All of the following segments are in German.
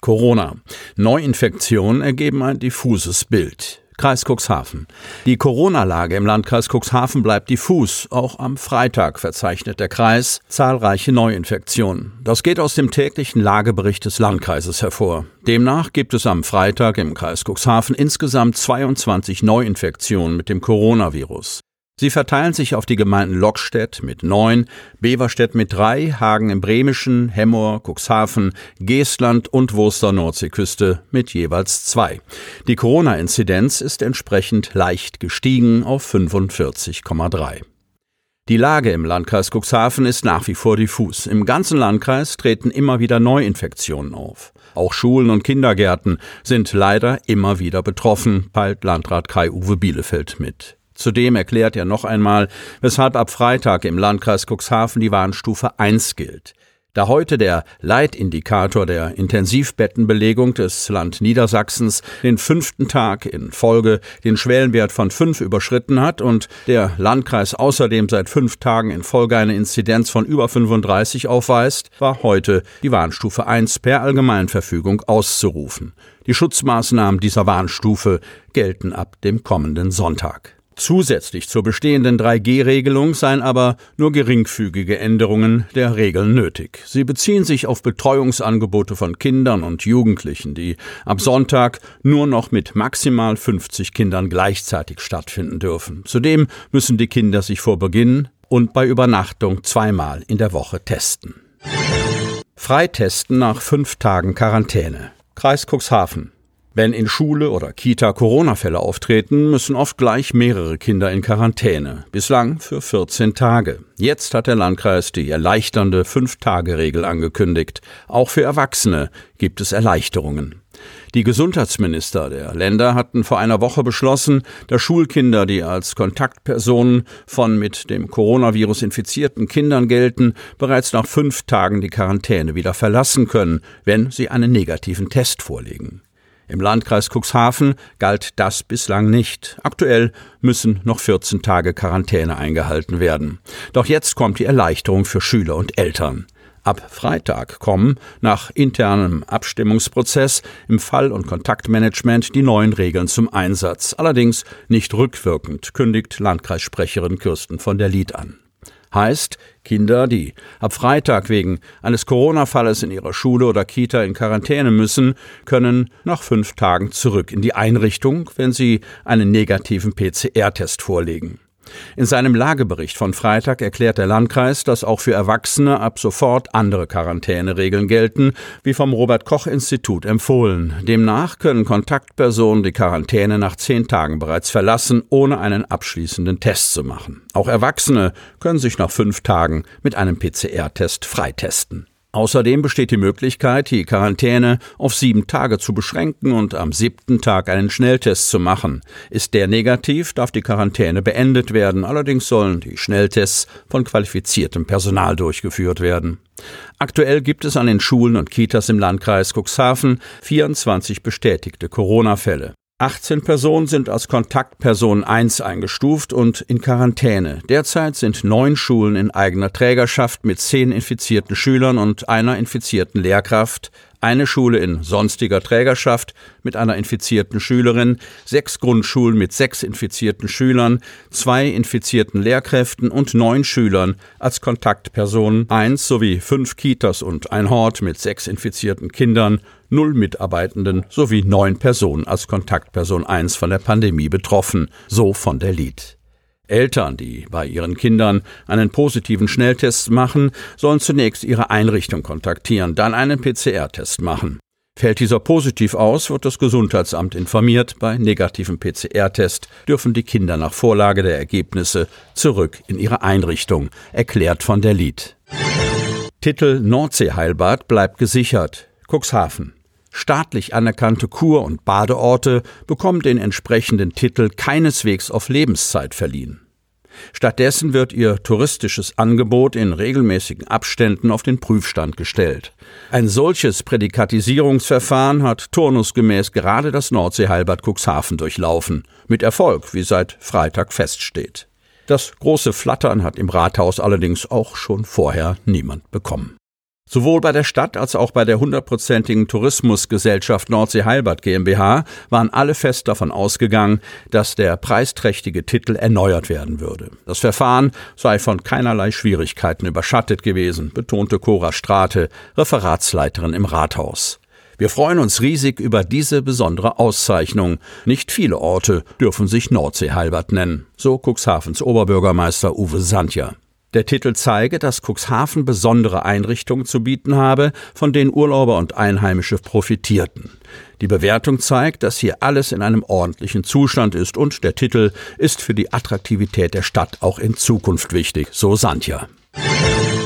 Corona. Neuinfektionen ergeben ein diffuses Bild. Kreis Cuxhaven. Die Corona-Lage im Landkreis Cuxhaven bleibt diffus. Auch am Freitag verzeichnet der Kreis zahlreiche Neuinfektionen. Das geht aus dem täglichen Lagebericht des Landkreises hervor. Demnach gibt es am Freitag im Kreis Cuxhaven insgesamt 22 Neuinfektionen mit dem Coronavirus. Sie verteilen sich auf die Gemeinden Lockstedt mit neun, Beverstedt mit drei, Hagen im Bremischen, Hemmoor, Cuxhaven, Geestland und Wurster Nordseeküste mit jeweils zwei. Die Corona-Inzidenz ist entsprechend leicht gestiegen auf 45,3. Die Lage im Landkreis Cuxhaven ist nach wie vor diffus. Im ganzen Landkreis treten immer wieder Neuinfektionen auf. Auch Schulen und Kindergärten sind leider immer wieder betroffen, teilt Landrat Kai-Uwe Bielefeld mit. Zudem erklärt er noch einmal, weshalb ab Freitag im Landkreis Cuxhaven die Warnstufe 1 gilt. Da heute der Leitindikator der Intensivbettenbelegung des Land Niedersachsens den fünften Tag in Folge den Schwellenwert von fünf überschritten hat und der Landkreis außerdem seit fünf Tagen in Folge eine Inzidenz von über 35 aufweist, war heute die Warnstufe 1 per Allgemeinverfügung auszurufen. Die Schutzmaßnahmen dieser Warnstufe gelten ab dem kommenden Sonntag. Zusätzlich zur bestehenden 3G-Regelung seien aber nur geringfügige Änderungen der Regeln nötig. Sie beziehen sich auf Betreuungsangebote von Kindern und Jugendlichen, die ab Sonntag nur noch mit maximal 50 Kindern gleichzeitig stattfinden dürfen. Zudem müssen die Kinder sich vor Beginn und bei Übernachtung zweimal in der Woche testen. Freitesten nach fünf Tagen Quarantäne. Kreis Cuxhaven. Wenn in Schule oder Kita Corona-Fälle auftreten, müssen oft gleich mehrere Kinder in Quarantäne. Bislang für 14 Tage. Jetzt hat der Landkreis die erleichternde Fünf-Tage-Regel angekündigt. Auch für Erwachsene gibt es Erleichterungen. Die Gesundheitsminister der Länder hatten vor einer Woche beschlossen, dass Schulkinder, die als Kontaktpersonen von mit dem Coronavirus infizierten Kindern gelten, bereits nach fünf Tagen die Quarantäne wieder verlassen können, wenn sie einen negativen Test vorlegen. Im Landkreis Cuxhaven galt das bislang nicht. Aktuell müssen noch 14 Tage Quarantäne eingehalten werden. Doch jetzt kommt die Erleichterung für Schüler und Eltern. Ab Freitag kommen nach internem Abstimmungsprozess im Fall- und Kontaktmanagement die neuen Regeln zum Einsatz. Allerdings nicht rückwirkend, kündigt Landkreissprecherin Kirsten von der Lied an. Heißt, Kinder, die ab Freitag wegen eines Corona-Falles in ihrer Schule oder Kita in Quarantäne müssen, können nach fünf Tagen zurück in die Einrichtung, wenn sie einen negativen PCR-Test vorlegen. In seinem Lagebericht von Freitag erklärt der Landkreis, dass auch für Erwachsene ab sofort andere Quarantäneregeln gelten, wie vom Robert Koch Institut empfohlen. Demnach können Kontaktpersonen die Quarantäne nach zehn Tagen bereits verlassen, ohne einen abschließenden Test zu machen. Auch Erwachsene können sich nach fünf Tagen mit einem PCR-Test freitesten. Außerdem besteht die Möglichkeit, die Quarantäne auf sieben Tage zu beschränken und am siebten Tag einen Schnelltest zu machen. Ist der negativ, darf die Quarantäne beendet werden. Allerdings sollen die Schnelltests von qualifiziertem Personal durchgeführt werden. Aktuell gibt es an den Schulen und Kitas im Landkreis Cuxhaven 24 bestätigte Corona-Fälle. 18 Personen sind als Kontaktperson 1 eingestuft und in Quarantäne. Derzeit sind neun Schulen in eigener Trägerschaft mit zehn infizierten Schülern und einer infizierten Lehrkraft, eine Schule in sonstiger Trägerschaft mit einer infizierten Schülerin, sechs Grundschulen mit sechs infizierten Schülern, zwei infizierten Lehrkräften und neun Schülern als Kontaktpersonen eins sowie fünf Kitas und ein Hort mit sechs infizierten Kindern null Mitarbeitenden sowie neun Personen als Kontaktperson 1 von der Pandemie betroffen, so von der Lied. Eltern, die bei ihren Kindern einen positiven Schnelltest machen, sollen zunächst ihre Einrichtung kontaktieren, dann einen PCR-Test machen. Fällt dieser positiv aus, wird das Gesundheitsamt informiert. Bei negativem PCR-Test dürfen die Kinder nach Vorlage der Ergebnisse zurück in ihre Einrichtung, erklärt von der Lied. Titel Nordseeheilbad bleibt gesichert. Cuxhaven. Staatlich anerkannte Kur- und Badeorte bekommen den entsprechenden Titel keineswegs auf Lebenszeit verliehen. Stattdessen wird ihr touristisches Angebot in regelmäßigen Abständen auf den Prüfstand gestellt. Ein solches Prädikatisierungsverfahren hat turnusgemäß gerade das Nordseeheilbad Cuxhaven durchlaufen, mit Erfolg, wie seit Freitag feststeht. Das große Flattern hat im Rathaus allerdings auch schon vorher niemand bekommen. Sowohl bei der Stadt als auch bei der hundertprozentigen Tourismusgesellschaft Nordsee Heilbad GmbH waren alle fest davon ausgegangen, dass der preisträchtige Titel erneuert werden würde. Das Verfahren sei von keinerlei Schwierigkeiten überschattet gewesen, betonte Cora Strate, Referatsleiterin im Rathaus. Wir freuen uns riesig über diese besondere Auszeichnung. Nicht viele Orte dürfen sich Nordsee Heilbad nennen, so Cuxhavens Oberbürgermeister Uwe Sandja. Der Titel zeige, dass Cuxhaven besondere Einrichtungen zu bieten habe, von denen Urlauber und Einheimische profitierten. Die Bewertung zeigt, dass hier alles in einem ordentlichen Zustand ist und der Titel ist für die Attraktivität der Stadt auch in Zukunft wichtig, so Sandja.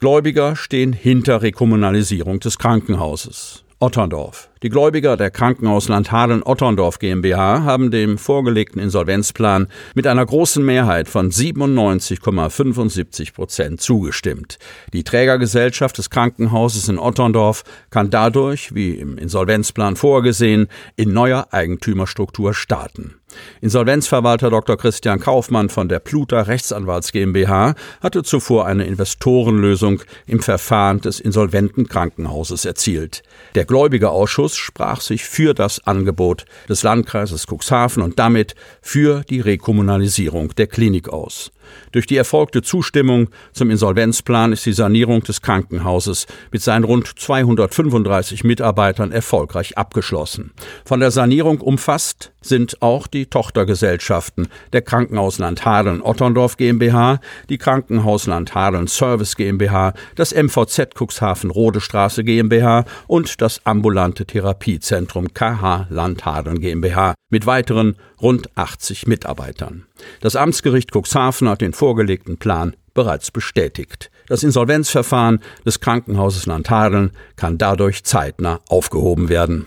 Gläubiger stehen hinter Rekommunalisierung des Krankenhauses. Otterndorf. Die Gläubiger der Krankenhausland Hadeln Otterndorf GmbH haben dem vorgelegten Insolvenzplan mit einer großen Mehrheit von 97,75 Prozent zugestimmt. Die Trägergesellschaft des Krankenhauses in Otterndorf kann dadurch, wie im Insolvenzplan vorgesehen, in neuer Eigentümerstruktur starten. Insolvenzverwalter Dr. Christian Kaufmann von der Pluter Rechtsanwalts GmbH hatte zuvor eine Investorenlösung im Verfahren des insolventen Krankenhauses erzielt. Der Gläubigerausschuss sprach sich für das Angebot des Landkreises Cuxhaven und damit für die Rekommunalisierung der Klinik aus. Durch die erfolgte Zustimmung zum Insolvenzplan ist die Sanierung des Krankenhauses mit seinen rund 235 Mitarbeitern erfolgreich abgeschlossen. Von der Sanierung umfasst sind auch die Tochtergesellschaften der Krankenhausland Hadeln Otterndorf GmbH, die Krankenhausland Hadeln Service GmbH, das MVZ Cuxhaven Rodestraße GmbH und das ambulante Therapiezentrum KH Land Hadeln GmbH mit weiteren rund 80 Mitarbeitern. Das Amtsgericht Cuxhaven hat den vorgelegten Plan bereits bestätigt. Das Insolvenzverfahren des Krankenhauses Landhadeln kann dadurch zeitnah aufgehoben werden.